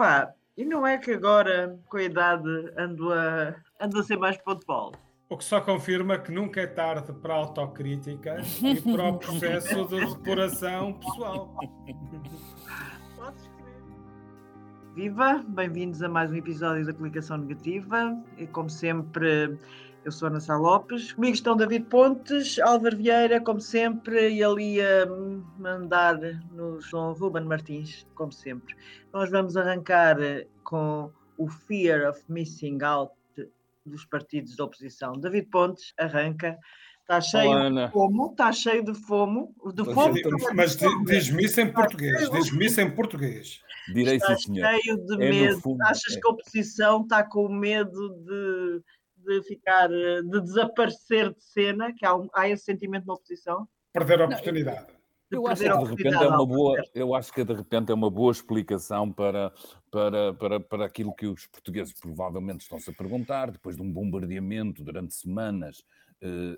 Epá, e não é que agora, com a idade, ando a, ando a ser mais Paulo. O que só confirma que nunca é tarde para a autocrítica e para o processo de depuração pessoal. Viva, bem-vindos a mais um episódio da Clicação Negativa. E como sempre, eu sou Ana Sá Lopes. Comigo estão David Pontes, Álvaro Vieira, como sempre, e ali a mandar no João Ruben Martins, como sempre. Nós vamos arrancar com o Fear of Missing Out dos partidos da oposição. David Pontes arranca. Está cheio Olá, de fomo, está cheio de fomo. De fomo Mas di- diz-me isso em português. Diz-me isso em português. Direi está sim, senhor. cheio de É, medo. Achas é. que a oposição está com medo de, de ficar, eh, de desaparecer de cena? Que há, um- há esse sentimento na oposição? Perder a oportunidade. De Eu acho perder que de repente é uma boa, eu acho que de repente é uma boa explicação para, para, para, para aquilo que os portugueses provavelmente estão-se a perguntar, depois de um bombardeamento durante semanas eh,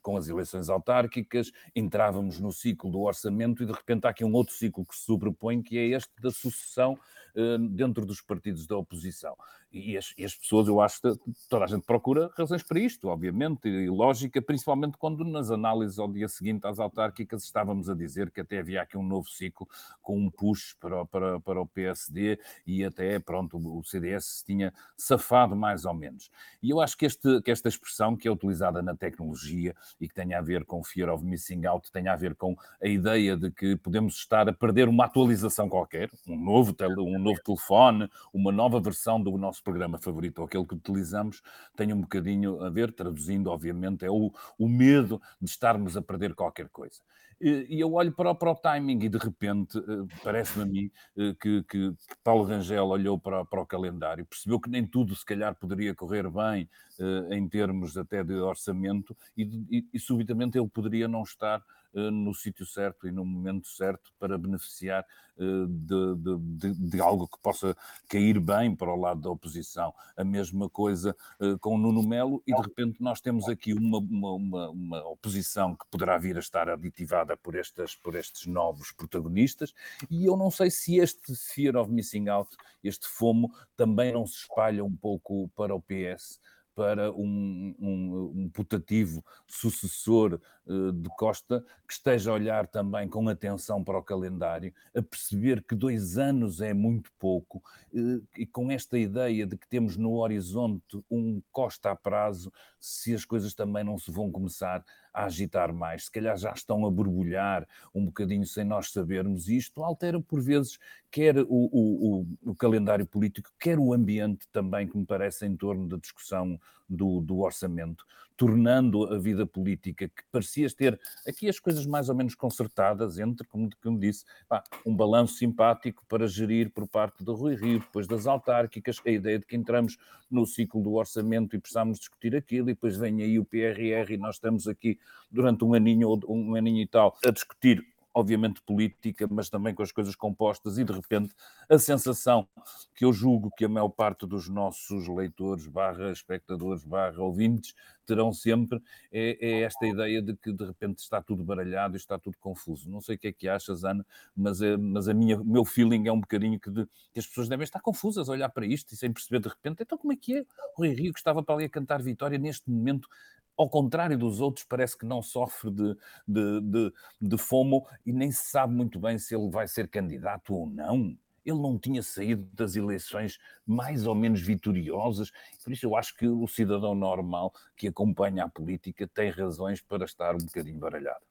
com as eleições autárquicas, entrávamos no ciclo do orçamento e de repente há aqui um outro ciclo que se sobrepõe, que é este da sucessão eh, dentro dos partidos da oposição. E as, e as pessoas, eu acho toda a gente procura razões para isto, obviamente, e lógica, principalmente quando nas análises ao dia seguinte às autárquicas estávamos a dizer que até havia aqui um novo ciclo com um push para, para, para o PSD e até, pronto, o CDS se tinha safado mais ou menos. E eu acho que, este, que esta expressão que é utilizada na tecnologia e que tem a ver com fear of missing out, tem a ver com a ideia de que podemos estar a perder uma atualização qualquer, um novo, tele- um novo telefone, uma nova versão do nosso programa favorito, ou aquele que utilizamos, tem um bocadinho a ver, traduzindo, obviamente, é o, o medo de estarmos a perder qualquer coisa. E eu olho para, o- para o timing e de repente eh, parece-me a mim eh, que, que- Paulo Rangel olhou para, para o calendário, percebeu que nem tudo se calhar poderia correr bem eh, em termos até de orçamento e, e, e subitamente ele poderia não estar no sítio certo e no momento certo para beneficiar eh, de, de- de- de algo que possa cair bem para o lado da oposição. A mesma coisa eh, com o Nuno Melo e de repente nós temos aqui uma, uma, uma- uma oposição que poderá vir a estar aditivada por, estas, por estes novos protagonistas e eu não sei se este fear of missing out, este FOMO, também não se espalha um pouco para o PS, para um, um, um putativo sucessor eh, de Costa, que esteja a olhar também com atenção para o calendário, a perceber que dois anos é muito pouco, eh, e com esta ideia de que temos no horizonte um Costa a prazo, se as coisas também não se vão começar a agitar mais, se calhar já estão a borbulhar um bocadinho sem nós sabermos, e isto. Altera por vezes quer o, o, o, o calendário político, quer o ambiente também que me parece em torno da discussão do, do orçamento, tornando a vida política que parecia ter aqui as coisas mais ou menos concertadas entre, como, como disse, pá, um balanço simpático para gerir por parte do Rui Rio, depois das autárquicas, a ideia de que entramos no ciclo do orçamento e precisamos discutir aquilo, e depois vem aí o PRR e nós estamos aqui durante um aninho ou um aninho e tal a discutir obviamente política, mas também com as coisas compostas, e de repente a sensação que eu julgo que a maior parte dos nossos leitores, barra espectadores, barra ouvintes, terão sempre, é, é esta ideia de que de repente está tudo baralhado e está tudo confuso. Não sei o que é que achas, Ana, mas, é, mas a minha, meu feeling é um bocadinho que, de, que as pessoas devem estar confusas a olhar para isto e sem perceber de repente, então como é que é? O Rui Rio que estava para ali a cantar vitória neste momento ao contrário dos outros, parece que não sofre de, de, de, de FOMO e nem se sabe muito bem se ele vai ser candidato ou não. Ele não tinha saído das eleições mais ou menos vitoriosas, por isso eu acho que o cidadão normal que acompanha a política tem razões para estar um bocadinho baralhado.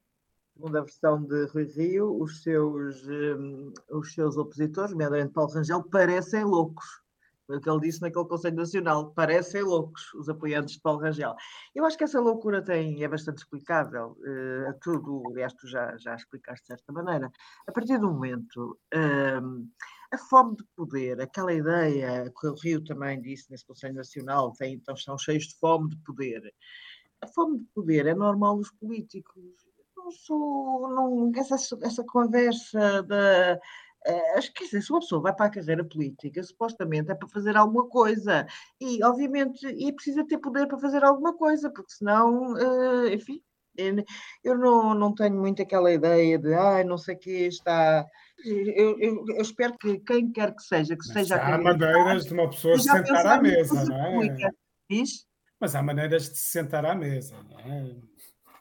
Segundo a versão de Rui Rio, os seus, hum, os seus opositores, nomeadamente Paulo Rangel, parecem loucos. Foi o que ele disse naquele Conselho Nacional. Parecem loucos os apoiantes de Paulo Rangel. Eu acho que essa loucura tem, é bastante explicável. a tudo, aliás, tu já, já explicaste de certa maneira. A partir do momento, hum, a fome de poder, aquela ideia que o Rio também disse nesse Conselho Nacional, tem, então estão cheios de fome de poder. A fome de poder é normal nos políticos. Não sou, não, essa, essa conversa da acho que se uma pessoa vai para a carreira política, supostamente é para fazer alguma coisa. E, obviamente, e precisa ter poder para fazer alguma coisa, porque senão, eh, enfim, Eu não, não tenho muito aquela ideia de, ai, não sei o que está. Eu, eu, eu, espero que quem quer que seja, que Mas esteja há maneiras de uma pessoa se sentar à mesa, não é? Diz? Mas há maneiras de se sentar à mesa, não é?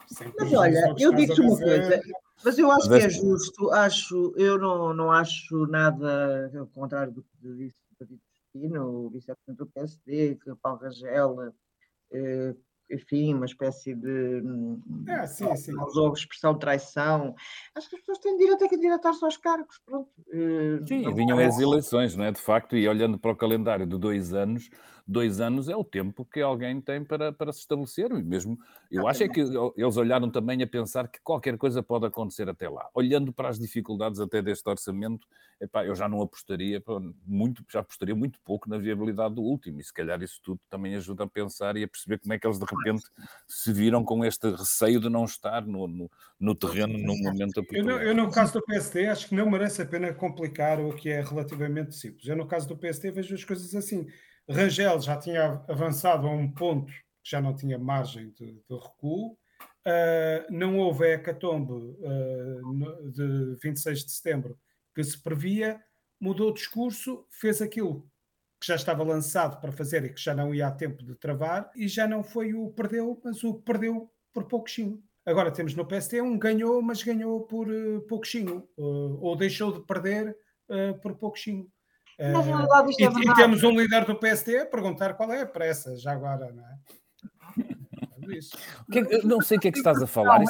Sem mas olha, eu digo uma coisa, mas eu acho mas que é justo, acho, eu não, não acho nada ao contrário do que disse o David Cristina, o vice-presidente do PSD, que Paulo Rangel, eh, enfim, uma espécie de. É, sim, sim. Usou expressão traição. Acho que as pessoas têm direito a candidatar-se aos cargos. Pronto. Eh, sim, vinham as eleições, não é? De facto, e olhando para o calendário de dois anos, dois anos é o tempo que alguém tem para, para se estabelecer. E mesmo, eu acho é que eles olharam também a pensar que qualquer coisa pode acontecer até lá. Olhando para as dificuldades até deste orçamento, epá, eu já não apostaria muito, já apostaria muito pouco na viabilidade do último. E se calhar isso tudo também ajuda a pensar e a perceber como é que eles de repente se viram com este receio de não estar no, no, no terreno num momento apropriado. Eu, eu, no caso do PSD, acho que não merece a pena complicar o que é relativamente simples. Eu, no caso do PSD, vejo as coisas assim Rangel já tinha avançado a um ponto que já não tinha margem de, de recuo. Uh, não houve a hecatombe uh, de 26 de setembro que se previa, mudou o discurso, fez aquilo que já estava lançado para fazer e que já não ia a tempo de travar, e já não foi o perdeu, mas o perdeu por pouquinho. Agora temos no PST um ganhou, mas ganhou por uh, pouquinho, uh, ou deixou de perder uh, por pouquinho. Na realidade, isto é e, e temos um líder do PSD a perguntar qual é a pressa, já agora, não é? Que, não sei o que é que estás a falar.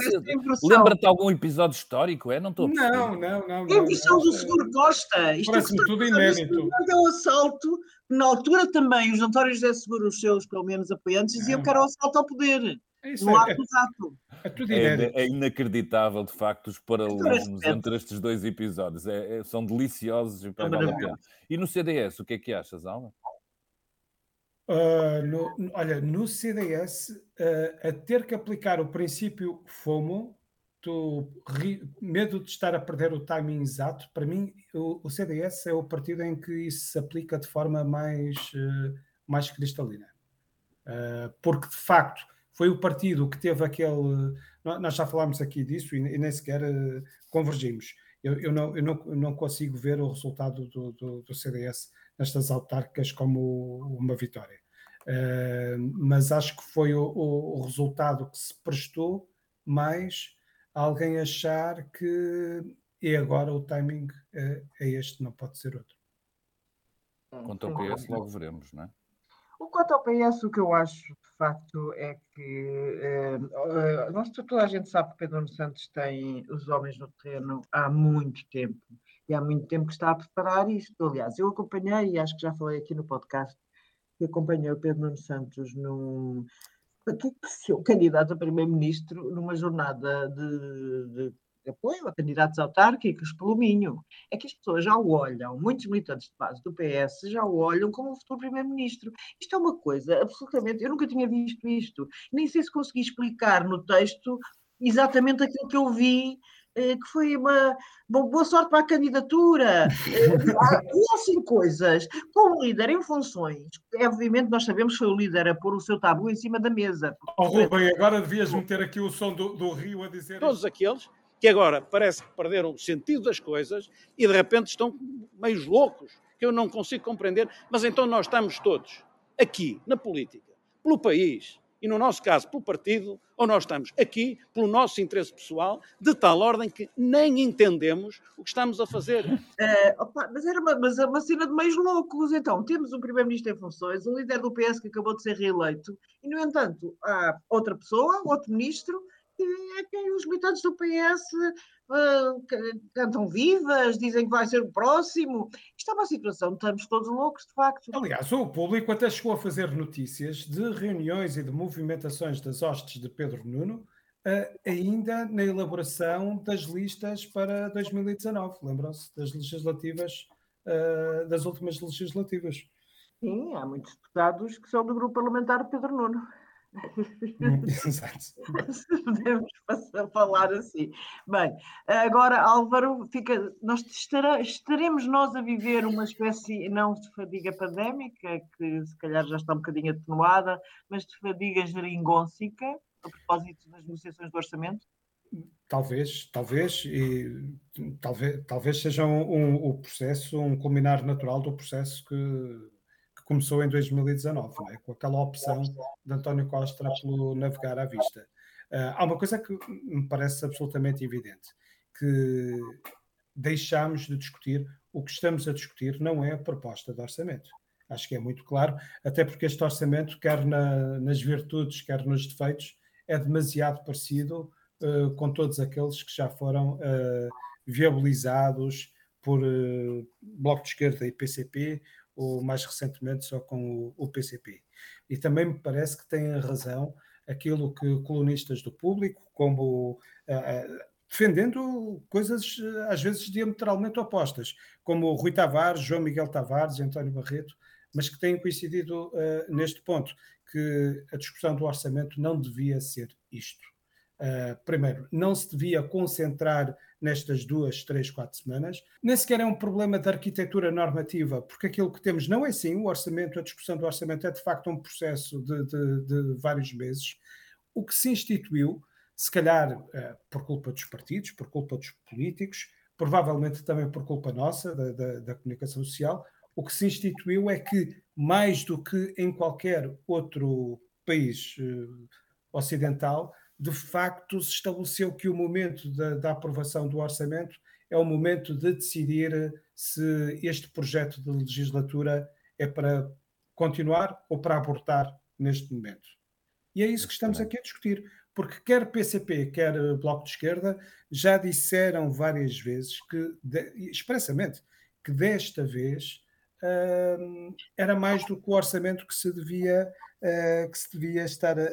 Lembra-te algum episódio histórico? É? Não estou a perceber. Não, não, não. É a impressão do Seguro Costa. Isto Parece-me tudo inédito. É um assalto. Na altura também, os António José Seguro, os seus, pelo menos, apoiantes, diziam que era um assalto ao poder. É isso, no é, é, é, é, inacreditável, de facto, os paralelismos entre estes dois episódios. É, é são deliciosos e vale a pena. E no CDS, o que é que achas, Alma? Uh, no, olha, no CDS, uh, a ter que aplicar o princípio FOMO, tu, ri, medo de estar a perder o timing exato, para mim, o, o, CDS é o partido em que isso se aplica de forma mais, uh, mais cristalina. porque, de facto, foi o partido que teve aquele. Nós já falámos aqui disso e nem sequer uh, convergimos. Eu, eu, não, eu, não, eu não consigo ver o resultado do, do, do CDS nestas autárquicas como uma vitória. Uh, mas acho que foi o, o, o, resultado que se prestou mais a alguém achar que é agora o timing é, é este, não pode ser outro. Quanto ao PS, logo veremos, não é? O quanto ao PS, o que eu acho de facto é que eh, eh, nós, toda a gente sabe que Pedro Santos tem os homens no terreno há muito tempo e há muito tempo que está a preparar isto. Aliás, eu acompanhei, e acho que já falei aqui no podcast, que acompanhei o Pedro Nuno Santos num que seu candidato a primeiro-ministro numa jornada de, de apoio a candidatos autárquicos pelo Minho. É que as pessoas já o olham, muitos militantes de base do PS já o olham como o futuro Primeiro-Ministro. Isto é uma coisa absolutamente. Eu nunca tinha visto isto. Nem sei se consegui explicar no texto exatamente aquilo que eu vi eh, que foi uma, boa sorte para a candidatura. Eh, e assim coisas, com o líder em funções, obviamente nós sabemos que foi o líder a pôr o seu tabu em cima da mesa. Oh, Rubem, agora devias meter aqui o som do, do Rio a dizer. Todos aqueles que agora parece que perderam o sentido das coisas e de repente estão meio loucos, que eu não consigo compreender. Mas então nós estamos todos aqui, na política, pelo país e, no nosso caso, pelo partido, ou nós estamos aqui pelo nosso interesse pessoal, de tal ordem que nem entendemos o que estamos a fazer. É, opa, mas era uma, mas é uma cena de meios loucos. Então, temos um Primeiro-Ministro em funções, um líder do PS que acabou de ser reeleito, e, no entanto, há outra pessoa, outro ministro, é que os militantes do PS uh, ah, cantam vivas, dizem que vai ser o próximo. Isto é uma situação, estamos todos loucos, de facto. Aliás, o público até chegou a fazer notícias de reuniões e de movimentações das hostes de Pedro Nuno, uh, ainda na elaboração das listas para 2019. Lembram-se das legislativas, uh, das últimas legislativas. Sim, há muitos deputados que são do grupo parlamentar Pedro Nuno. Exato. Podemos passar falar assim. Bem, agora Álvaro, fica, nós estará, estaremos nós a viver uma espécie, não de fadiga pandémica, que se calhar já está um bocadinho atenuada, mas de fadiga geringôncica, a propósito das negociações do orçamento? Talvez, talvez, e talvez, talvez seja um, um, o processo, um culminar natural do processo que começou em 2019, é? com aquela opção de António Costa pelo navegar à vista. Uh, há uma coisa que me parece absolutamente evidente, que deixamos de discutir, o que estamos a discutir não é a proposta de orçamento. Acho que é muito claro, até porque este orçamento, quer na, nas virtudes, quer nos defeitos, é demasiado parecido uh, com todos aqueles que já foram uh, viabilizados por Bloco de Esquerda e PCP, ou mais recentemente só com o, PCP. E também me parece que tem razão aquilo que colunistas do público, como defendendo coisas às vezes diametralmente opostas, como Rui Tavares, João Miguel Tavares e António Barreto, mas que têm coincidido uh, neste ponto, que a discussão do orçamento não devia ser isto. Uh, primeiro, não se devia concentrar nestas duas, três, quatro semanas. Nem sequer é um problema de arquitetura normativa, porque aquilo que temos não é sim o orçamento, a discussão do orçamento é de facto um processo de, de, de vários meses. O que se instituiu, se calhar uh, por culpa dos partidos, por culpa dos políticos, provavelmente também por culpa nossa, da, da, da comunicação social, o que se instituiu é que, mais do que em qualquer outro país uh, ocidental, de facto se estabeleceu que o momento da, da, aprovação do orçamento é o momento de decidir se este projeto de legislatura é para continuar ou para abortar neste momento. E é isso que estamos aqui a discutir, porque quer PCP, quer Bloco de Esquerda já disseram várias vezes que, de, expressamente, que desta vez uh, era mais do que o orçamento que se devia, uh, que se devia estar a,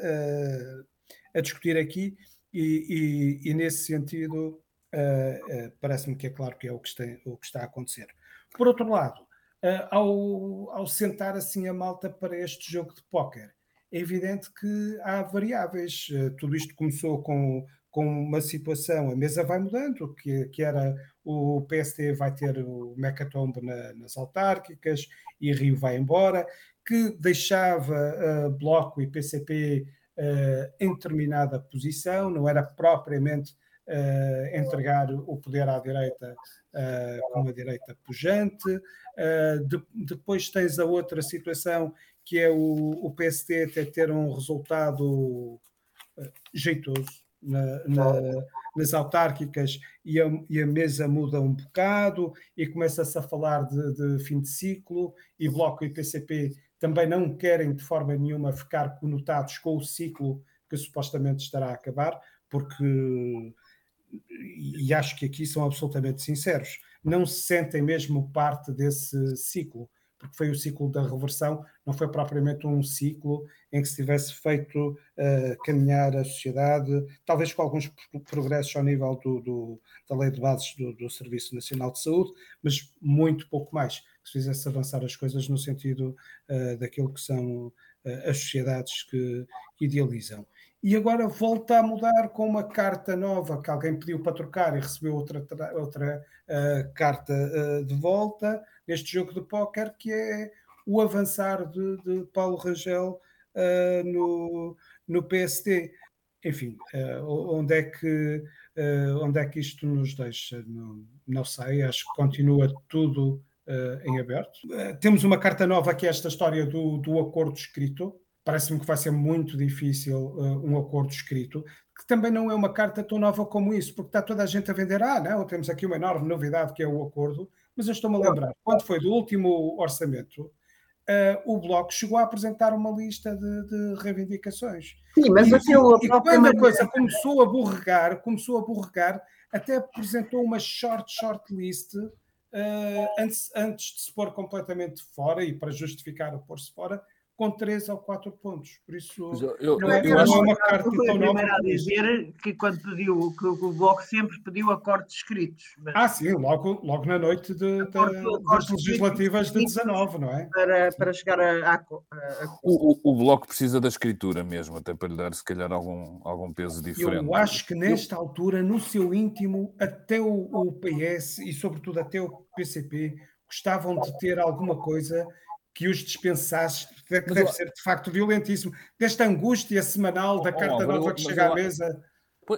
a discutir aqui, e, e, e nesse sentido uh, parece-me que é claro que é o que, está, o que está a acontecer. Por outro lado, ao, ao sentar assim a malta para este jogo de póquer, é evidente que há variáveis. Tudo isto começou com, com uma situação, a mesa vai mudando, que, que era o PSD vai ter o mecatombe na, nas autárquicas e Rio vai embora, que deixava uh, Bloco e PCP uh, em determinada posição, não era propriamente uh, entregar o poder à direita com a direita pujante. De, depois tens a outra situação que é o, o PSD até ter um resultado jeitoso, na, na, nas autárquicas e a, e a, mesa muda um bocado e começa-se a falar de, de, fim de ciclo e Bloco e PCP também não querem de forma nenhuma ficar conotados com o ciclo que supostamente estará a acabar, porque e acho que aqui são absolutamente sinceros, não se sentem mesmo parte desse ciclo porque foi o ciclo da reversão, não foi propriamente um ciclo em que se tivesse feito uh, caminhar a sociedade, talvez com alguns progressos ao nível do, do, da lei de bases do, do, Serviço Nacional de Saúde, mas muito pouco mais, que se fizesse avançar as coisas no sentido uh, daquilo que são uh, as sociedades que, que idealizam. E agora volta a mudar com uma carta nova que alguém pediu para trocar e recebeu outra, outra carta de volta neste jogo de póquer, que é o avançar de, de Paulo Rangel uh, no, no PSD. Enfim, onde, é que, onde é que isto nos deixa? Não, não sei, acho que continua tudo em aberto. temos uma carta nova que é esta história do, do acordo escrito, parece-me que vai ser muito difícil uh, um acordo escrito, que também não é uma carta tão nova como isso, porque está toda a gente a vender, ah, não, temos aqui uma enorme novidade que é o acordo, mas eu estou-me a lembrar, quando foi do último orçamento, uh, o Bloco chegou a apresentar uma lista de, de reivindicações. Sim, mas e, aquilo, e, quando a coisa começou a borregar, começou a borregar, até apresentou uma short, short list uh, antes, antes de se pôr completamente fora e para justificar o pôr-se fora, com três ou quatro pontos. Por isso, eu, não, é, não é uma carta foi tão nova. a dizer que quando pediu, que o Bloco sempre pediu acordos escritos. Mas... Ah, sim, logo, logo na noite de, de, das legislativas de 19, não é? Para, para chegar a. a, a... O, o, o, Bloco precisa da escritura mesmo, até para lhe dar, se calhar, algum, algum peso diferente. Eu acho que nesta eu... altura, no seu íntimo, até o, o PS e, sobretudo, até o PCP gostavam de ter alguma coisa que os dispensasse, que deve ser de facto violentíssimo, desta angústia semanal da oh, carta oh, nova que chega à mesa.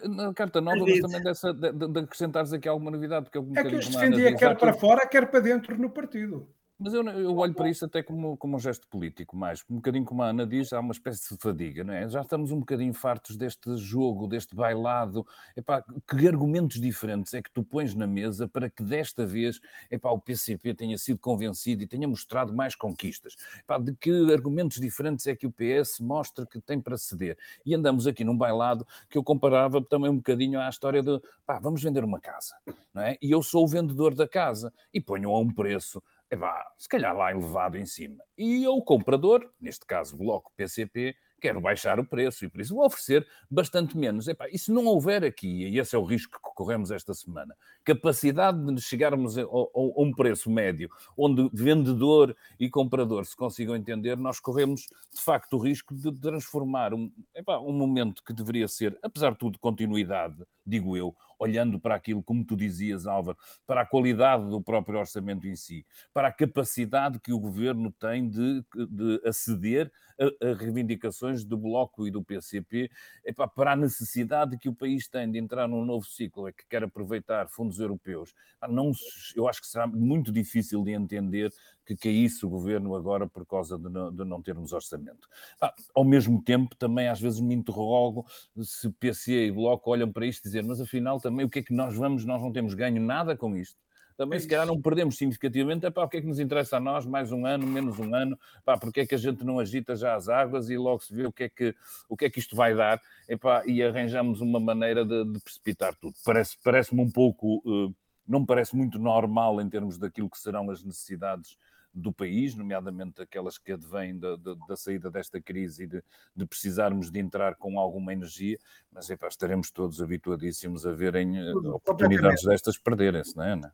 Na carta nova, mas também dessa, de, de acrescentares aqui alguma novidade. Porque eu, é que os defendia quer para fora, quer para dentro no partido. Mas eu, eu olho para isso até como, como um gesto político, mais um bocadinho como a Ana diz, há uma espécie de fadiga, não é? Já estamos um bocadinho fartos deste jogo, deste bailado. Epá, que argumentos diferentes é que tu pões na mesa para que desta vez epá, o PCP tenha sido convencido e tenha mostrado mais conquistas? Epá, de que argumentos diferentes é que o PS mostra que tem para ceder? E andamos aqui num bailado que eu comparava também um bocadinho à história de pá, vamos vender uma casa, não é? E eu sou o vendedor da casa e ponho a um preço epá, se calhar lá elevado em cima. E o comprador, neste caso Bloco PCP, quero baixar o preço e por isso vou oferecer bastante menos. Epá, e se não houver aqui, e esse é o risco que corremos esta semana, capacidade de chegarmos a, a, a um preço médio onde vendedor e comprador se consigam entender, nós corremos de facto o risco de transformar um, epá, um momento que deveria ser, apesar de tudo, continuidade, digo eu, olhando para aquilo, como tu dizias, Álvaro, para a qualidade do próprio orçamento em si, para a capacidade que o governo tem de, de aceder a, a reivindicações do Bloco e do PCP, epá, para a necessidade que o país tem de entrar num novo ciclo, é que quer aproveitar fundos europeus. Não, eu acho que será muito difícil de entender que caísse o governo agora por causa de não, de não termos orçamento. Ah, ao mesmo tempo, também às vezes me interrogo se PC e Bloco olham para isto e dizem, mas afinal também o que é que nós vamos, nós não temos ganho nada com isto também é se calhar não perdemos significativamente, é para o que é que nos interessa a nós, mais um ano, menos um ano, pá, porque é que a gente não agita já as águas e logo se vê o que é que, o que, é que isto vai dar, epá, e arranjamos uma maneira de, de precipitar tudo. Parece, parece-me um pouco, uh, não me parece muito normal em termos daquilo que serão as necessidades do país, nomeadamente aquelas que advêm da, da, da saída desta crise e de, de, precisarmos de entrar com alguma energia, mas epá, estaremos todos habituadíssimos a verem eh, oportunidades destas perderem-se, não é? Não,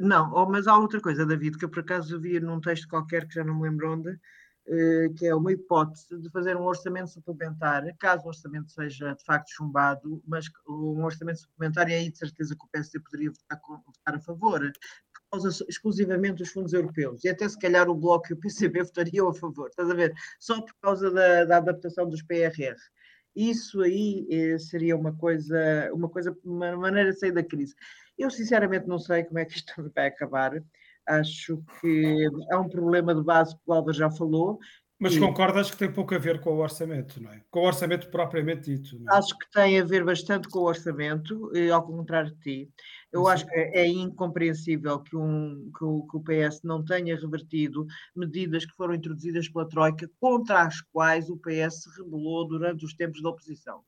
não, oh, mas há outra coisa, David, que eu por acaso vi num texto qualquer que já não me lembro onde, eh, que é uma hipótese de fazer um orçamento suplementar, caso o orçamento seja de facto chumbado, mas um orçamento suplementar, e aí de certeza que o PSD poderia votar a favor, causa exclusivamente dos fundos europeus, e até se calhar o Bloco e o PCB votariam a favor, estás a ver? Só por causa da, da adaptação dos PRR. Isso aí eh, seria uma coisa, uma coisa, uma maneira de sair da crise. Eu sinceramente não sei como é que isto vai acabar. Acho que há um problema de base que o Álvaro já falou, mas concordas que tem pouco a ver com o orçamento, não é? Com o orçamento propriamente dito. É? Acho que tem a ver bastante com o orçamento, ao contrário de ti. Eu Sim. acho que é incompreensível que, um, que, o, que o PS não tenha revertido medidas que foram introduzidas pela Troika, contra as quais o PS se rebelou durante os tempos da oposição.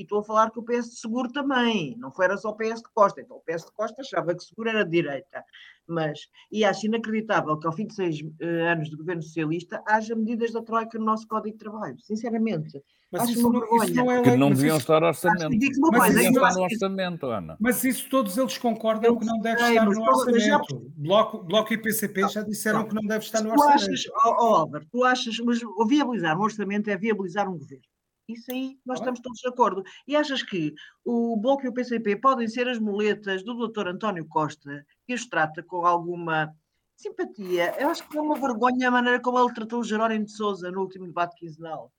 E estou a falar que o PS de Seguro também, não foi era só o PS de Costa. Então o PS de Costa achava que Seguro era de direita. Mas, e acho inacreditável que ao fim de seis uh, anos de governo socialista haja medidas da Troika no nosso Código de Trabalho, sinceramente. Mas acho isso, uma vergonha. Isso não é que não deviam estar no orçamento. Mas deviam estar no orçamento, Ana. Mas isso todos eles concordam que não deve estar no orçamento. Já... Bloco, Bloco e PCP já disseram que não deve estar no orçamento. Tu achas, oh, Álvaro, tu achas, mas viabilizar um orçamento é viabilizar um governo. Isso aí nós ah. estamos todos de acordo. E achas que o Bloco e o PCP podem ser as muletas do Dr. António Costa, que os trata com alguma simpatia? Eu acho que é uma vergonha a maneira como ele tratou o Jerónimo de Souza no último debate quinzenal.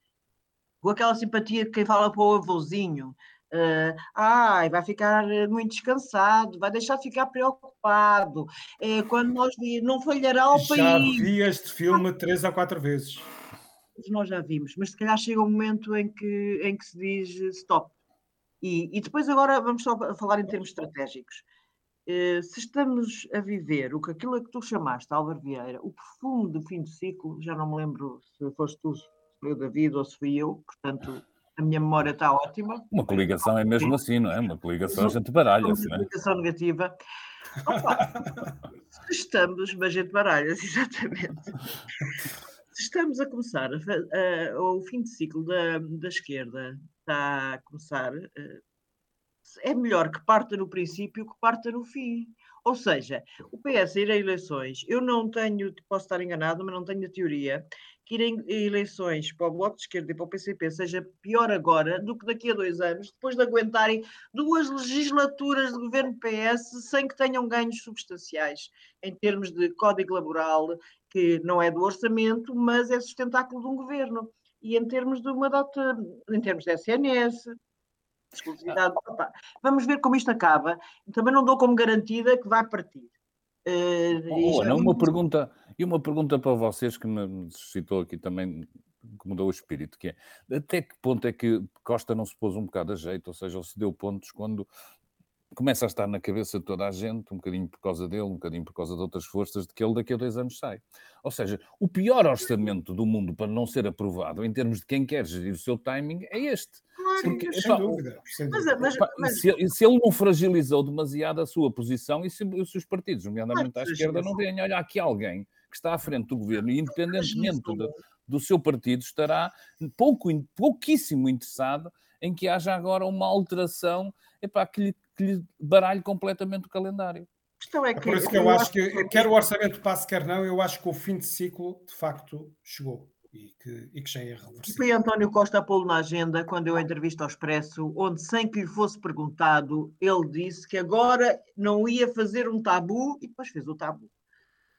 Com aquela simpatia de quem fala para o avôzinho. Uh, ai, vai ficar muito descansado, vai deixar de ficar preocupado. É, quando nós vi, não falhará o Já país. Já vi este filme três ou quatro vezes nós já vimos, mas se calhar chega um momento em que, em que se diz stop. E, e depois agora vamos só falar em termos estratégicos. Uh, se estamos a viver o que aquilo que tu chamaste, Álvaro Vieira, o perfume do fim do ciclo, já não me lembro se foste tu, se foi o David ou se fui eu, portanto a minha memória está ótima. Uma coligação é mesmo assim, não é? Uma coligação a gente baralha-se, não é? Uma coligação negativa. Opa, estamos, mas a gente baralha-se, exatamente estamos a começar a, a, o fim de ciclo da, da esquerda está a começar, eh, é melhor que parta no princípio que parta no fim. Ou seja, o PS ir a eleições, eu não tenho, posso estar enganado, mas não tenho a teoria que ir em eleições para o Bloco de Esquerda e para o PCP seja pior agora do que daqui a dois anos, depois de aguentarem duas legislaturas de governo PS sem que tenham ganhos substanciais em termos de código laboral, que não é do orçamento, mas é sustentáculo de um governo. E em termos de uma data, em termos de SNS, exclusividade, opa, vamos ver como isto acaba. Também não dou como garantida que vai partir. Uh, oh, não, uma pergunta, e uma pergunta para vocês que me suscitou aqui também, que mudou o espírito, que é até que ponto é que Costa não se pôs um bocado a jeito, ou seja, ou se deu pontos quando começa a estar na cabeça de toda a gente, um bocadinho por causa dele, um bocadinho por causa de outras forças, de que ele daqui a dois anos sai. Ou seja, o pior orçamento do mundo para não ser aprovado, em termos de quem quer gerir o seu timing, é este. Porque, epá, dúvida, mas, mas, mas... Se, se, ele não fragilizou demasiado a sua posição e se, se os partidos, nomeadamente à esquerda, não veem, olha, aqui alguém que está à frente do governo e independentemente do, do seu partido estará pouco, pouquíssimo interessado em que haja agora uma alteração epá, que, lhe, que lhe baralhe completamente o calendário. É, é, por isso que eu, eu acho que, que, quer o orçamento passe, quer não, eu acho que o fim de ciclo, de facto, chegou e que, e que já é reversível. Foi António Costa a pô-lo na agenda quando eu entrevista ao Expresso, onde, sem que lhe fosse perguntado, ele disse que agora não ia fazer um tabu e depois fez o tabu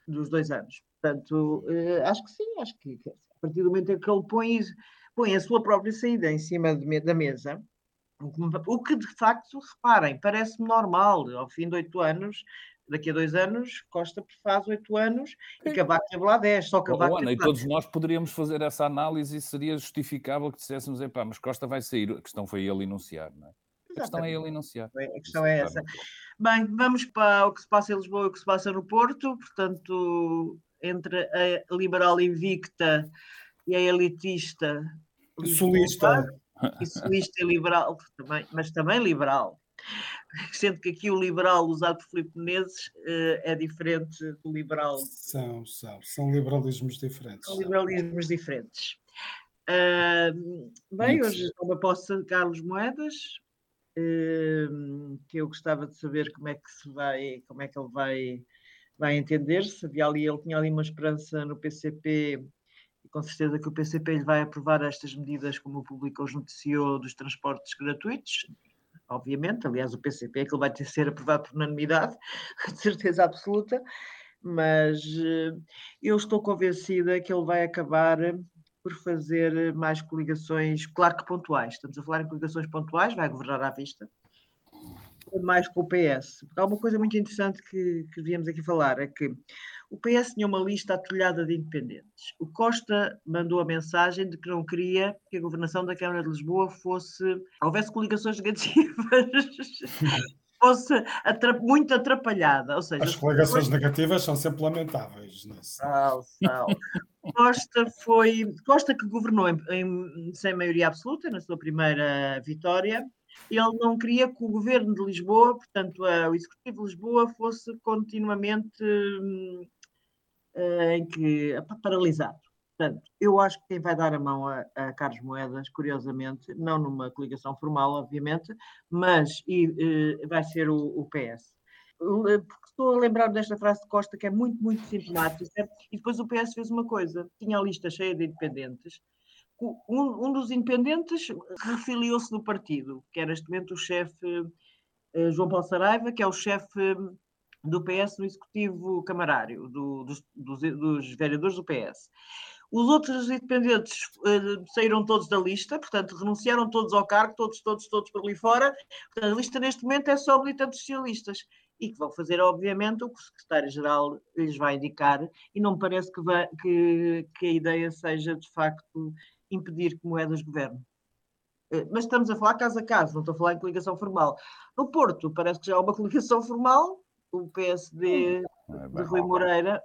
dos dois anos. Portanto, eh, acho que sim, acho que a partir do momento em que ele põe, põe a sua própria saída em cima de, da mesa, o que de facto, reparem, parece-me normal, ao fim de oito anos, daqui a dois anos, Costa faz oito anos e Cavaco teve lá dez, só Cavaco... Oh, Ana, e todos nós poderíamos fazer essa análise e seria justificável que disséssemos, epá, mas Costa vai sair, a questão foi ele enunciar, não é? A questão é ele enunciar. A questão é essa. Bem, vamos para o que se passa em Lisboa e o que se passa no Porto, portanto, entre a liberal invicta e a elitista... Sulista e socialista e liberal, também, mas também liberal. Sendo que aqui o liberal usado por Filipe Menezes uh, é diferente do liberal. São, são, são liberalismos diferentes. São liberalismos diferentes. Uh, bem, Muito hoje uma posse de Carlos Moedas, uh, que eu gostava de saber como é que se vai, como é que ele vai, vai entender-se. Havia ali, ele tinha ali uma esperança no PCP com certeza que o PCP lhe vai aprovar estas medidas, como o público hoje noticiou, dos transportes gratuitos, obviamente. Aliás, o PCP é que ele vai ter ser aprovado por unanimidade, de certeza absoluta, mas eh, eu estou convencida que ele vai acabar por fazer mais coligações, claro que pontuais. Estamos a falar em coligações pontuais, vai governar à vista, mais com o PS. Há uma coisa muito interessante que, que viemos aqui falar, é que o PS tinha uma lista atulhada de independentes. O Costa mandou a mensagem de que não queria que a governação da Câmara de Lisboa fosse. houvesse coligações negativas. fosse atrap muito atrapalhada. Ou seja, As coligações foi... negativas são sempre lamentáveis. Não, não. Costa foi. Costa que governou em, em, sem maioria absoluta na sua primeira vitória. Ele não queria que o governo de Lisboa, portanto, o Executivo de Lisboa, fosse continuamente hum, eh, em que paralisado. Portanto, eu acho que quem vai dar a mão a, a Carlos Moedas, curiosamente, não numa coligação formal, obviamente, mas e, e, vai ser o, o PS. Porque estou a lembrar desta frase de Costa que é muito, muito simpática, e depois o PS fez uma coisa: tinha a lista cheia de independentes. Um, um dos independentes refiliou-se do partido, que era neste momento o chefe eh, João Paulo Saraiva, que é o chefe do PS no Executivo Camarário, do, dos, dos, dos, vereadores do PS. Os outros independentes uh, saíram todos da lista, portanto, renunciaram todos ao cargo, todos, todos, todos por ali fora. Portanto, a lista neste momento é só militantes socialistas e que vão fazer, obviamente, o que o secretário-geral lhes vai indicar, e não me parece que, que, que a ideia seja, de facto, impedir que Moedas governe eh, mas estamos a falar caso a caso, não estou a falar em coligação formal. No Porto, parece que já há uma coligação formal, o PSD é de Rui Moreira.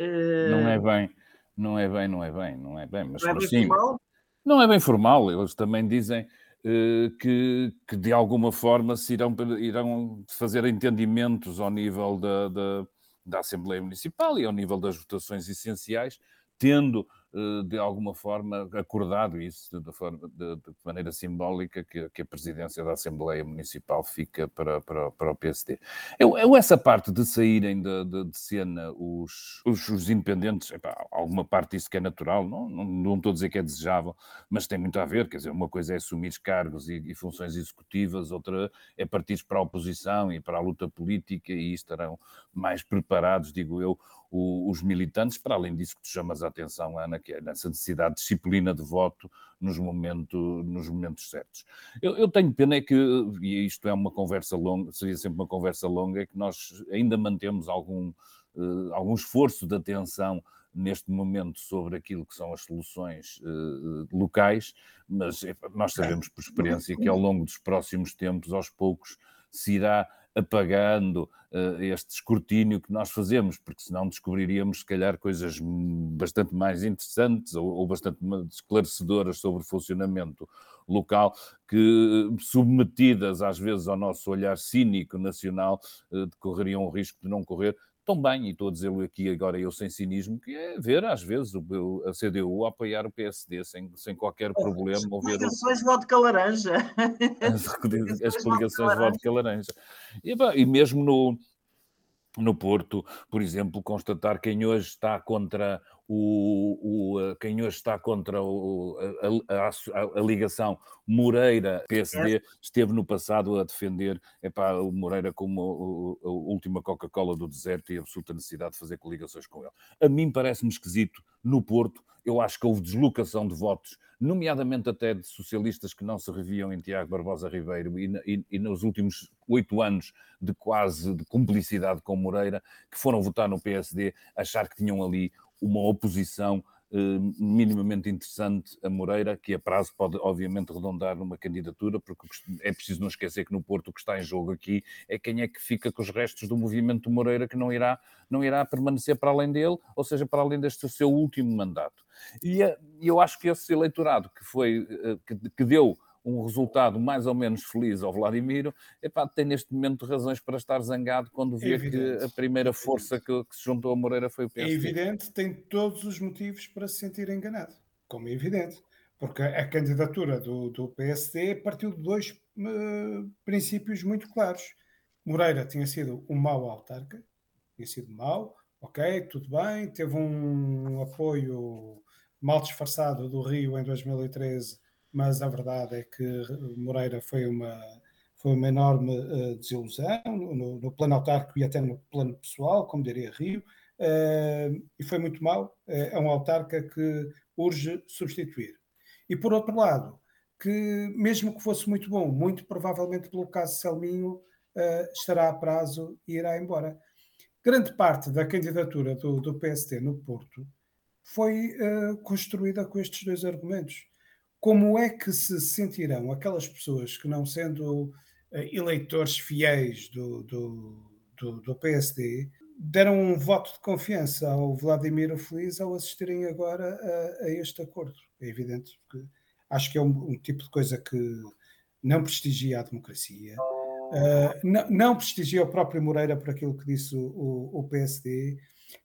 Não é bem, não é bem, não é bem, não é bem, mas não é bem sim, formal? Não é bem formal, eles também dizem uh, que, que de alguma forma se irão, irão fazer entendimentos ao nível da, da, da Assembleia Municipal e ao nível das votações essenciais, tendo eh, de alguma forma acordado isso de, forma, de, de maneira simbólica que, que, a presidência da Assembleia Municipal fica para, para, para o PSD. Eu, eu, essa parte de saírem de, de, de cena os, os, os independentes, epá, alguma parte disso que é natural, não, não, não, estou a dizer que é desejável, mas tem muito a ver, quer dizer, uma coisa é assumir cargos e, e funções executivas, outra é partir para a oposição e para a luta política e estarão mais preparados, digo eu, o, os militantes, para além disso que tu chamas a atenção, Ana, que é nessa necessidade de disciplina de voto nos, momento, nos momentos certos. Eu, eu, tenho pena é que, e isto é uma conversa longa, seria sempre uma conversa longa, é que nós ainda mantemos algum, uh, algum esforço de atenção neste momento sobre aquilo que são as soluções uh, locais, mas nós sabemos por experiência que ao longo dos próximos tempos, aos poucos, se irá apagando uh, este escrutínio que nós fazemos, porque senão descobriríamos, se calhar, coisas bastante mais interessantes ou, ou bastante esclarecedoras sobre o funcionamento local, que, submetidas às vezes ao nosso olhar cínico nacional, uh, decorreriam o risco de não correr tão bem, e estou a dizê-lo aqui agora eu sem cinismo, que é ver às vezes o, a CDU a apoiar o PSD sem, sem qualquer problema. As coligações de vodka laranja. As, as coligações de vodka laranja. E, e mesmo no, no Porto, por exemplo, constatar quem hoje está contra o, o quem hoje está contra o, a, a, a, ligação Moreira-PSD esteve no passado a defender epá, o Moreira como a, a última Coca-Cola do deserto e a absoluta necessidade de fazer coligações com ele. A mim parece-me esquisito no Porto, eu acho que houve deslocação de votos nomeadamente até de socialistas que não se reviam em Tiago Barbosa Ribeiro e, e, e nos últimos oito anos de quase de cumplicidade com Moreira, que foram votar no PSD, achar que tinham ali uma oposição eh, minimamente interessante a Moreira, que a prazo pode obviamente redondar numa candidatura, porque é preciso não esquecer que no Porto o que está em jogo aqui é quem é que fica com os restos do movimento Moreira que não irá, não irá permanecer para além dele, ou seja, para além deste seu último mandato. E eh, eu acho que esse eleitorado que foi, eh, que, que deu um resultado mais ou menos feliz ao Vladimiro, epá, tem neste momento razões para estar zangado quando vê é que a primeira força que, que, se juntou a Moreira foi o PSD. É evidente, tem todos os motivos para se sentir enganado, como é evidente, porque a candidatura do, do PSD partiu de dois uh, princípios muito claros. Moreira tinha sido um mau autarca, tinha sido mau, ok, tudo bem, teve um apoio mal disfarçado do Rio em 2013, mas a verdade é que Moreira foi uma, foi uma enorme uh, desilusão no, no, plano autárquico e até no plano pessoal, como diria Rio, uh, e foi muito mal. Uh, é um autarca que urge substituir. E por outro lado, que mesmo que fosse muito bom, muito provavelmente pelo caso Selminho, estará a prazo e irá embora. Grande parte da candidatura do, do PST no Porto foi uh, construída com estes dois argumentos. Como é que se sentirão aquelas pessoas que, não sendo uh, eleitores fiéis do, do, do, do, PSD, deram um voto de confiança ao Vladimir Feliz ao assistirem agora a, a este acordo? É evidente que acho que é um, um, tipo de coisa que não prestigia a democracia, uh, não, não, prestigia o próprio Moreira por aquilo que disse o, o, o PSD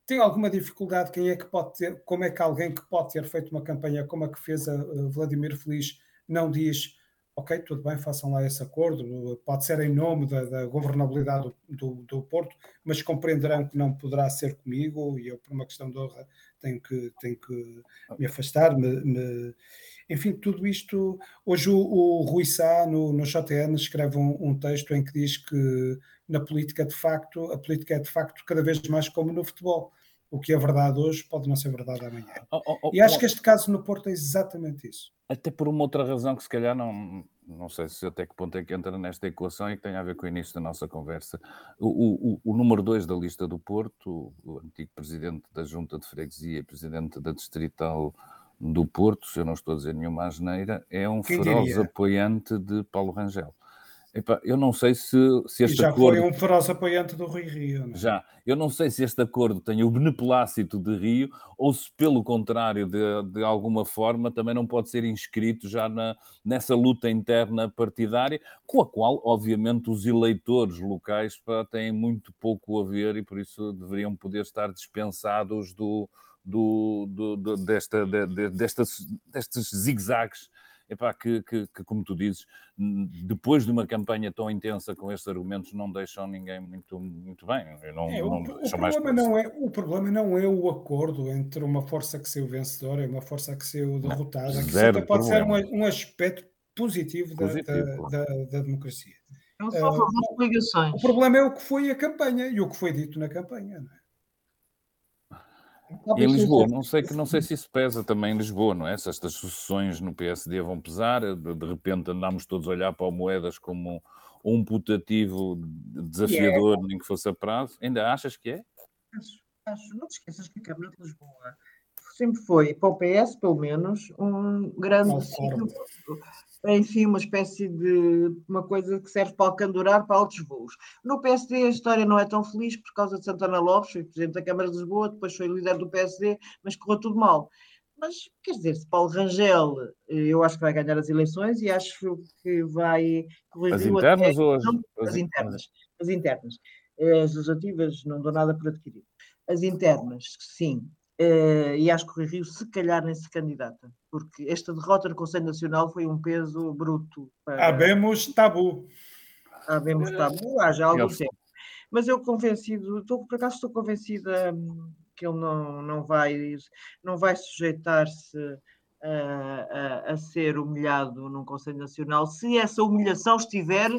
tem alguma dificuldade quem é que pode ter, como é que alguém que pode ter feito uma campanha como a que fez a Vladimir Feliz não diz ok, tudo bem, façam lá esse acordo, pode ser em nome da, da governabilidade do, do, do, Porto, mas compreenderão que não poderá ser comigo e eu, por uma questão de honra, tenho que, tenho que me afastar. Me, me... Enfim, tudo isto. Hoje o, o Rui Sá, no, no JN, escreve um, um texto em que diz que na política, de facto, a política é de facto cada vez mais como no futebol. O que é verdade hoje pode não ser verdade amanhã. Oh, oh, oh, e acho que este caso no Porto é exatamente isso. Até por uma outra razão que se calhar não, não sei se até que ponto é que entra nesta equação e que tem a ver com o início da nossa conversa. O, o, o número 2 da lista do Porto, o antigo presidente da Junta de Freguesia e presidente da Distrital do Porto, se eu não estou a dizer nenhuma asneira, é um Quem feroz diria? apoiante de Paulo Rangel. Epa, eu não sei se, se este já acordo... foi um feroz apoiante do Rui Rio. Não? É? Já. Eu não sei se este acordo tem o beneplácito de Rio ou se, pelo contrário, de, de alguma forma, também não pode ser inscrito já na, nessa luta interna partidária, com a qual, obviamente, os eleitores locais pá, têm muito pouco a ver e, por isso, deveriam poder estar dispensados do, do, do, do desta, de, de, destas, destes zigue-zagues epá, que, que, que, como tu dizes, depois de uma campanha tão intensa com estes argumentos, não deixam ninguém muito, muito bem. Não, é, não o, o, problema não é, o problema não é o acordo entre uma força que saiu vencedora e uma força que saiu derrotada. Que isso até pode problema. ser um, um aspecto positivo, positivo. Da, da, da, da, democracia. Não só uh. O problema é o que foi a campanha e o que foi dito na campanha. Não é? E em Lisboa, não sei, que, não sei se isso pesa também em Lisboa, não é? Se estas sucessões no PSD vão pesar, de, de repente andamos todos a olhar para o Moedas como um, putativo desafiador, é. nem que fosse a prazo. Ainda achas que é? Acho, acho. Não te esqueças que a Câmara de Lisboa sempre foi, para o PS pelo menos, um grande enfim, uma espécie de uma coisa que serve para alcandurar para altos voos. No PSD a história não é tão feliz por causa de Santana Lopes, foi presidente da Câmara de Lisboa, depois foi líder do PSD, mas correu tudo mal. Mas, quer dizer, se Paulo Rangel, eu acho que vai ganhar as eleições e acho que vai corrigir... As internas até, ou as... Não, as internas? As internas. As legislativas não dou nada por adquirir. As internas, sim, Uh, e acho que o Rio, se calhar, nem se candidata, porque esta derrota no Conselho Nacional foi um peso bruto. Para... Habemos tabu. Habemos tabu, há já algum tempo. Mas eu convencido, estou, por acaso estou convencida hum, que ele não, não vai, não vai sujeitar-se a, a, ser humilhado num Conselho Nacional, se essa humilhação estiver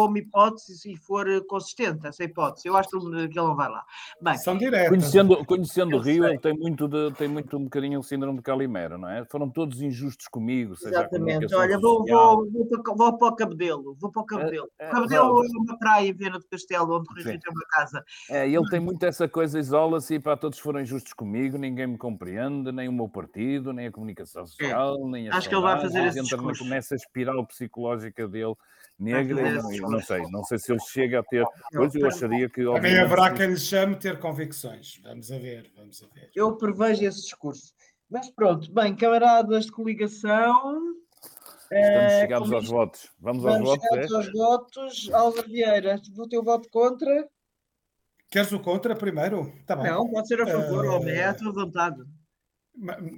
como hipótese e for consistente, essa hipótese. Eu acho que ele não vai lá. Bem, São diretas. Conhecendo, conhecendo o Rio, ele tem muito, de, tem muito um bocadinho o síndrome de Calimero, não é? Foram todos injustos comigo. Exatamente. Olha, vou, vou, vou, para, vou para o Cabedelo. Vou para o Cabedelo. É, é, Cabedelo é uma praia em Viana do Castelo, onde o Rio tem uma casa. É, ele tem muito essa coisa, isola-se e para todos foram injustos comigo, ninguém me compreende, nem o meu partido, nem a comunicação social, é. nem a Acho que ele vai fazer esse discurso. Nessa espiral psicológica dele negra, e não, sei, não sei se ele chega a ter. Pois eu acharia que. Também haverá quem lhe chame ter convicções. Vamos a ver, vamos a ver. Eu prevejo esse discurso. Mas pronto, bem, camaradas de coligação. Estamos eh, chegados aos votos. Vamos, Vamos aos votos. É? aos votos. Álvaro Vieira, o teu voto contra? Queres o contra primeiro? Tá bem. Não, pode ser a favor, uh... ou é à tua vontade.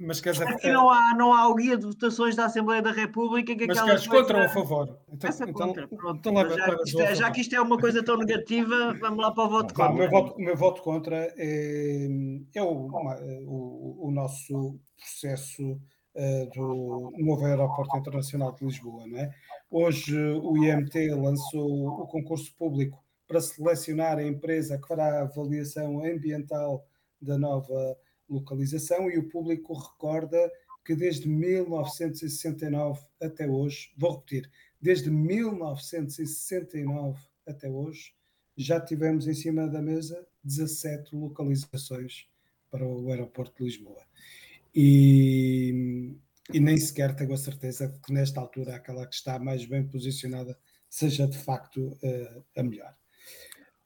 Mas queres a... Aqui não há, não há o guia de votações da Assembleia da República. Que mas queres contra ou a favor? Então, então, contra, pronto. Então, já, é, que isto é uma coisa tão negativa, vamos lá para o voto contra. o, meu voto, o meu voto contra é, é o, o, o, nosso processo uh, do novo Aeroporto Internacional de Lisboa. Não é? Hoje o IMT lançou o concurso público para selecionar a empresa que fará a avaliação ambiental da nova localização e o público recorda que desde 1969 até hoje, vou repetir, desde 1969 até hoje, já tivemos em cima da mesa 17 localizações para o aeroporto de Lisboa. E, e nem sequer tenho a certeza que nesta altura aquela que está mais bem posicionada seja de facto uh, a melhor.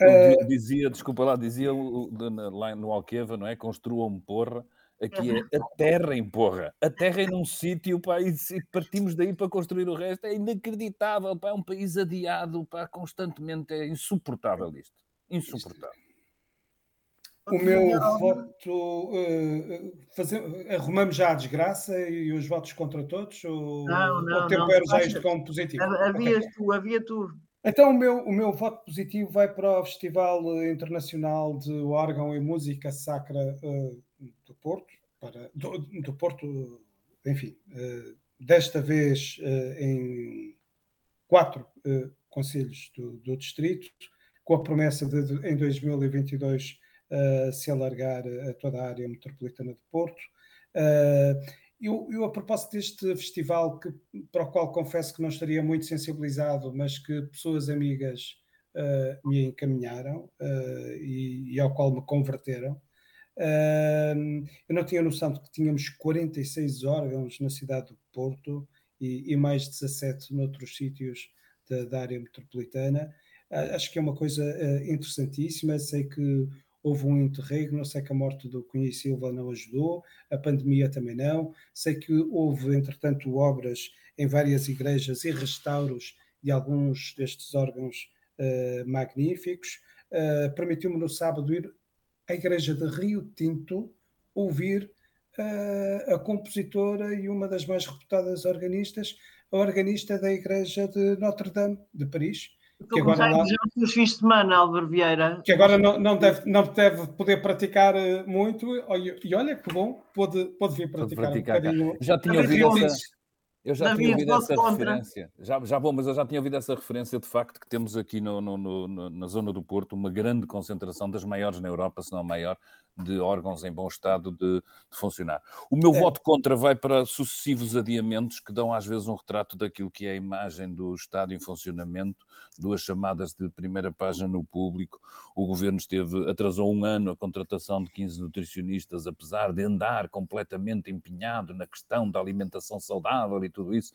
Uh, dizia, desculpa lá, dizia lá no Alqueva, não é? Construam porra. Aqui é a terra em porra. A terra é num sítio, pá, e partimos daí para construir o resto. É inacreditável, pá, é um país adiado, pá, constantemente. É insuportável isto. Insuportável. O meu voto. Uh, fazer, arrumamos já a desgraça e os votos contra todos? Ou, não, não. Ou tempero já isto como positivo? Havia okay. tu, havia tu. Então, o meu, o meu voto positivo vai para o Festival Internacional de Órgão e Música Sacra uh, do Porto, para, do, do Porto, enfim, uh, desta vez uh, em quatro conselhos do, do, distrito, com a promessa de, de em 2022 se alargar a toda a área metropolitana de Porto. Eu, eu, a propósito deste festival, que, para o qual confesso que não estaria muito sensibilizado, mas que pessoas amigas uh, me encaminharam uh, e, e, ao qual me converteram, uh, eu não tinha noção de que tínhamos 46 órgãos na cidade do Porto e, e mais 17 noutros sítios da, da área metropolitana. acho que é uma coisa interessantíssima. Sei que houve um interregno, sei que a morte do Cunha e Silva não ajudou, a pandemia também não, sei que houve, entretanto, obras em várias igrejas e restauros de alguns destes órgãos uh, magníficos. Uh, Permitiu-me no sábado ir à igreja de Rio Tinto ouvir uh, a compositora e uma das mais reputadas organistas, a organista da igreja de Notre-Dame de Paris, que agora lá, os fins de semana, Álvaro Vieira. Que agora não, não, deve, não deve poder praticar eh, muito, e olha que bom, pode, pode vir praticar, praticar um Já tinha ouvido essa, eu já tinha ouvido essa referência, já, já bom, mas eu já tinha ouvido essa referência de facto que temos aqui no, no, no, na zona do Porto uma grande concentração das maiores na Europa, se não a maior, de órgãos em bom estado de, de funcionar. O meu é. voto contra vai para sucessivos adiamentos que dão às vezes um retrato daquilo que é a imagem do Estado em funcionamento, duas chamadas de primeira página no público. O governo esteve, atrasou um ano a contratação de 15 nutricionistas, apesar de andar completamente empenhado na questão da alimentação saudável e tudo isso.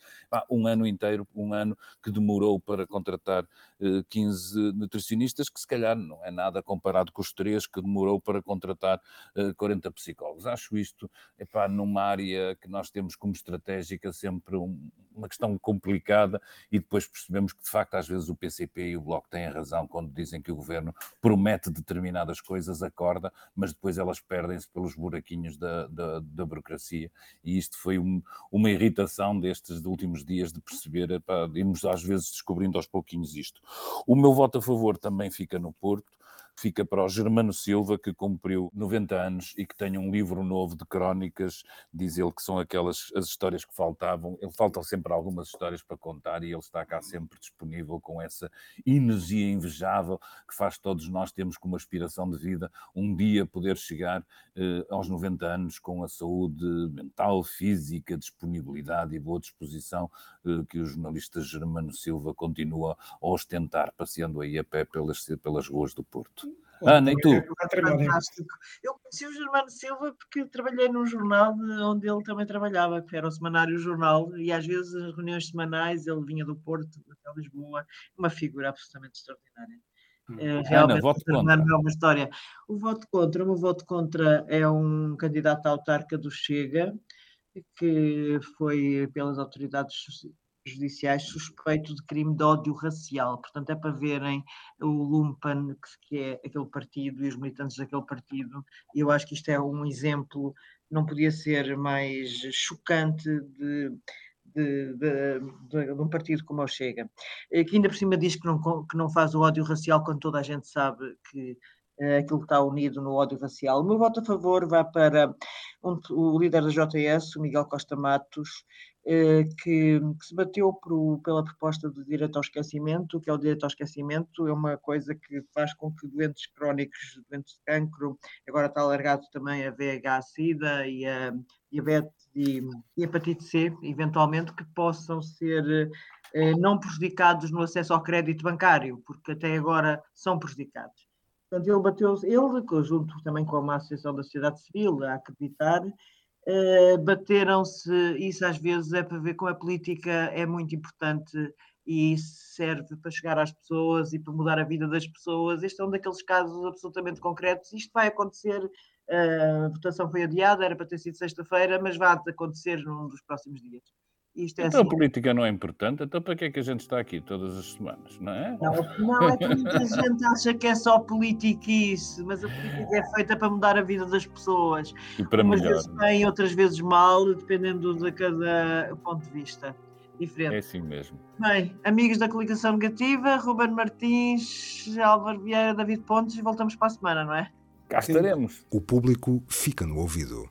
Um ano inteiro, um ano que demorou para contratar 15 eh, nutricionistas, que se calhar não é nada comparado com os três que demorou para contratar 40 eh, psicólogos. Acho isto, epá, numa área que nós temos como estratégica sempre um, uma questão complicada e depois percebemos que de facto às vezes o PCP e o Bloco têm razão quando dizem que o governo promete determinadas coisas, acorda, mas depois elas perdem-se pelos buraquinhos da, da, da, burocracia e isto foi um, uma irritação destes últimos dias de perceber, epá, irmos às vezes descobrindo aos pouquinhos isto. O meu voto a favor também fica no Porto, fica para o Germano Silva, que cumpriu 90 anos e que tem um livro novo de crónicas, diz ele que são aquelas as histórias que faltavam. Ele faltam sempre algumas histórias para contar e ele está cá sempre disponível com essa energia invejável que faz todos nós temos como aspiração de vida um dia poder chegar eh, aos 90 anos com a saúde mental, física, disponibilidade e boa disposição eh, que o jornalista Germano Silva continua a ostentar, passeando aí a pé pelas, pelas ruas do Porto. Ah, nem tu. Fantástico. Eu conheci o Germano Silva porque trabalhei num jornal onde ele também trabalhava, que era o Semanário Jornal, e às vezes em reuniões semanais ele vinha do Porto, até Lisboa, uma figura absolutamente extraordinária. Hum. É, realmente, Ana, voto contra. É uma história. O voto contra, o meu voto contra é um candidato à autarca do Chega, que foi pelas autoridades judiciais suspeito de crime de ódio racial. Portanto, é para verem o Lumpen, que é aquele partido, e os militantes daquele partido. E eu acho que isto é um exemplo, não podia ser mais chocante de, de, de, de, de, um partido como o Chega, eh, que ainda por cima diz que não, que não faz o ódio racial quando toda a gente sabe que uh, aquilo que está unido no ódio racial. O meu voto a favor vai para um, o líder da JS, o Miguel Costa Matos, eh, que, que, se bateu pela proposta do direito ao esquecimento, que é o direito ao esquecimento, é uma coisa que faz com que doentes crónicos, doentes de cancro, agora está alargado também a VIH-Sida e a diabetes e, e hepatite C, eventualmente, que possam ser eh, não prejudicados no acesso ao crédito bancário, porque até agora são prejudicados. Portanto, ele bateu, ele, junto também com uma associação da sociedade civil, a acreditar uh, bateram-se, isso às vezes é para ver como a política é muito importante e serve para chegar às pessoas e para mudar a vida das pessoas. Este é um daqueles casos absolutamente concretos. Isto vai acontecer, a votação foi adiada, era para ter sido sexta-feira, mas vai acontecer num dos próximos dias. Isto é então assim. a política não é importante, então para que é que a gente está aqui todas as semanas, não é? Não, não é que muita gente acha que é só politiquice, mas a política é feita para mudar a vida das pessoas. E para Umas melhor. vezes bem, outras vezes mal, dependendo de cada ponto de vista. Diferente. É assim mesmo. Bem, amigos da coligação negativa, Ruben Martins, Álvaro Vieira, David Pontes, voltamos para a semana, não é? Cá estaremos. O público fica no ouvido.